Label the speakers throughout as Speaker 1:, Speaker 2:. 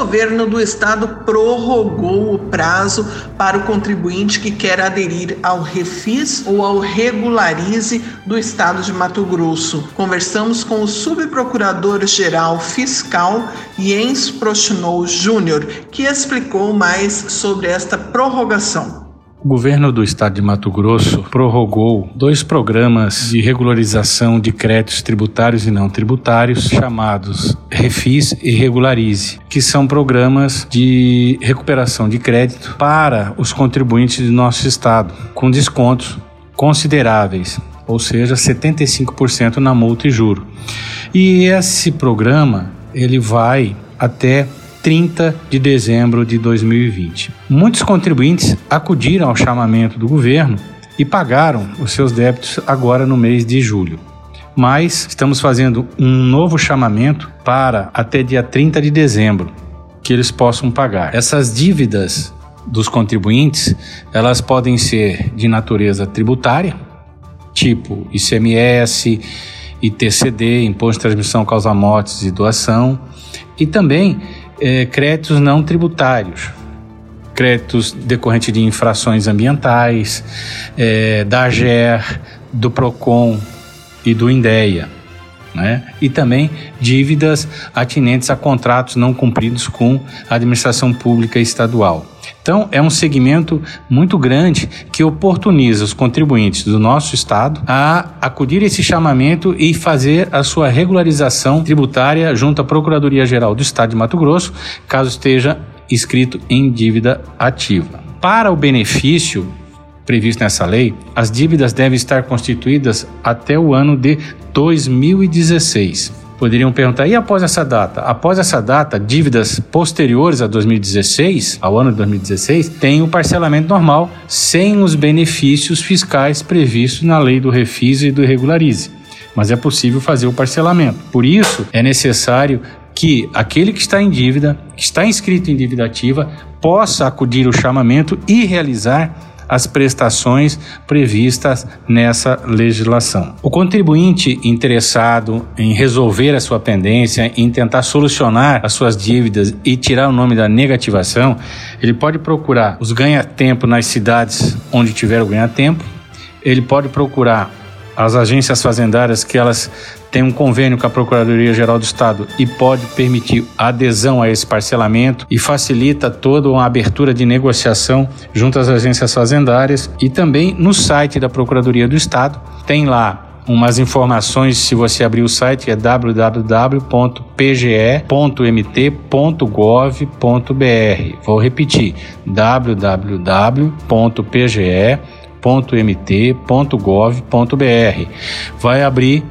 Speaker 1: Governo do estado prorrogou o prazo para o contribuinte que quer aderir ao Refis ou ao Regularize do estado de Mato Grosso. Conversamos com o subprocurador-geral fiscal Jens Prochnow Júnior, que explicou mais sobre esta prorrogação.
Speaker 2: O governo do estado de Mato Grosso prorrogou dois programas de regularização de créditos tributários e não tributários, chamados Refis e Regularize, que são programas de recuperação de crédito para os contribuintes do nosso estado, com descontos consideráveis, ou seja, 75% na multa e juro. E esse programa ele vai até 30 de dezembro de 2020. Muitos contribuintes acudiram ao chamamento do governo e pagaram os seus débitos agora no mês de julho. Mas estamos fazendo um novo chamamento para até dia 30 de dezembro que eles possam pagar. Essas dívidas dos contribuintes, elas podem ser de natureza tributária, tipo ICMS, ITCD, Imposto de Transmissão Causa Mortes e Doação, e também é, créditos não tributários, créditos decorrentes de infrações ambientais, é, da AGER, do PROCON e do INDEA. Né? E também dívidas atinentes a contratos não cumpridos com a administração pública estadual. Então, é um segmento muito grande que oportuniza os contribuintes do nosso estado a acudir a esse chamamento e fazer a sua regularização tributária junto à Procuradoria-Geral do Estado de Mato Grosso, caso esteja inscrito em dívida ativa. Para o benefício previsto nessa lei, as dívidas devem estar constituídas até o ano de 2016 poderiam perguntar: e após essa data? Após essa data, dívidas posteriores a 2016, ao ano de 2016, tem o parcelamento normal sem os benefícios fiscais previstos na lei do Refis e do Regularize. Mas é possível fazer o parcelamento. Por isso, é necessário que aquele que está em dívida, que está inscrito em dívida ativa, possa acudir ao chamamento e realizar as prestações previstas nessa legislação. O contribuinte interessado em resolver a sua pendência, em tentar solucionar as suas dívidas e tirar o nome da negativação, ele pode procurar os ganha-tempo nas cidades onde tiver o ganha-tempo, ele pode procurar as agências fazendárias que elas têm um convênio com a Procuradoria Geral do Estado e pode permitir adesão a esse parcelamento e facilita toda uma abertura de negociação junto às agências fazendárias e também no site da Procuradoria do Estado tem lá umas informações, se você abrir o site, é www.pge.mt.gov.br. Vou repetir: www.pge.mt.gov.br www.mt.gov.br. Vai abrir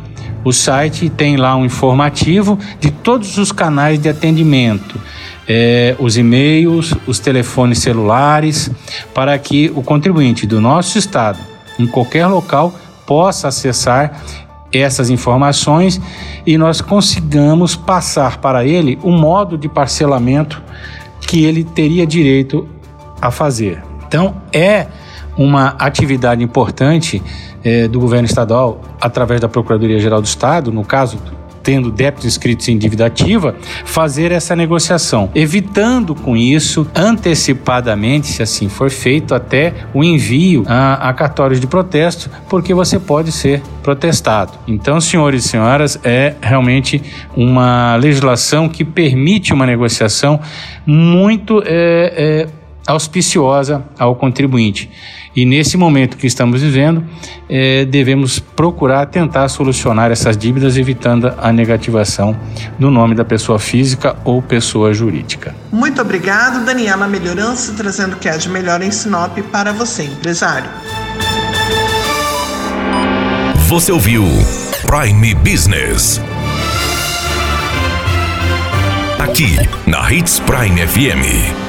Speaker 2: o site e tem lá um informativo de todos os canais de atendimento. É, os e-mails, os telefones celulares, para que o contribuinte do nosso estado, em qualquer local, possa acessar essas informações e nós consigamos passar para ele o modo de parcelamento que ele teria direito a fazer. Então, é uma atividade importante eh, do governo estadual, através da Procuradoria-Geral do Estado, no caso, tendo débitos inscritos em dívida ativa, fazer essa negociação, evitando com isso, antecipadamente, se assim for feito, até o envio a, a cartórios de protesto, porque você pode ser protestado. Então, senhores e senhoras, é realmente uma legislação que permite uma negociação muito é, é, auspiciosa ao contribuinte. E nesse momento que estamos vivendo, é, devemos procurar tentar solucionar essas dívidas, evitando a negativação do nome da pessoa física ou pessoa jurídica.
Speaker 1: Muito obrigado, Daniela Melhorança, trazendo o que é de melhor em Sinop para você, empresário.
Speaker 3: Você ouviu Prime Business. Aqui, na Hits Prime FM.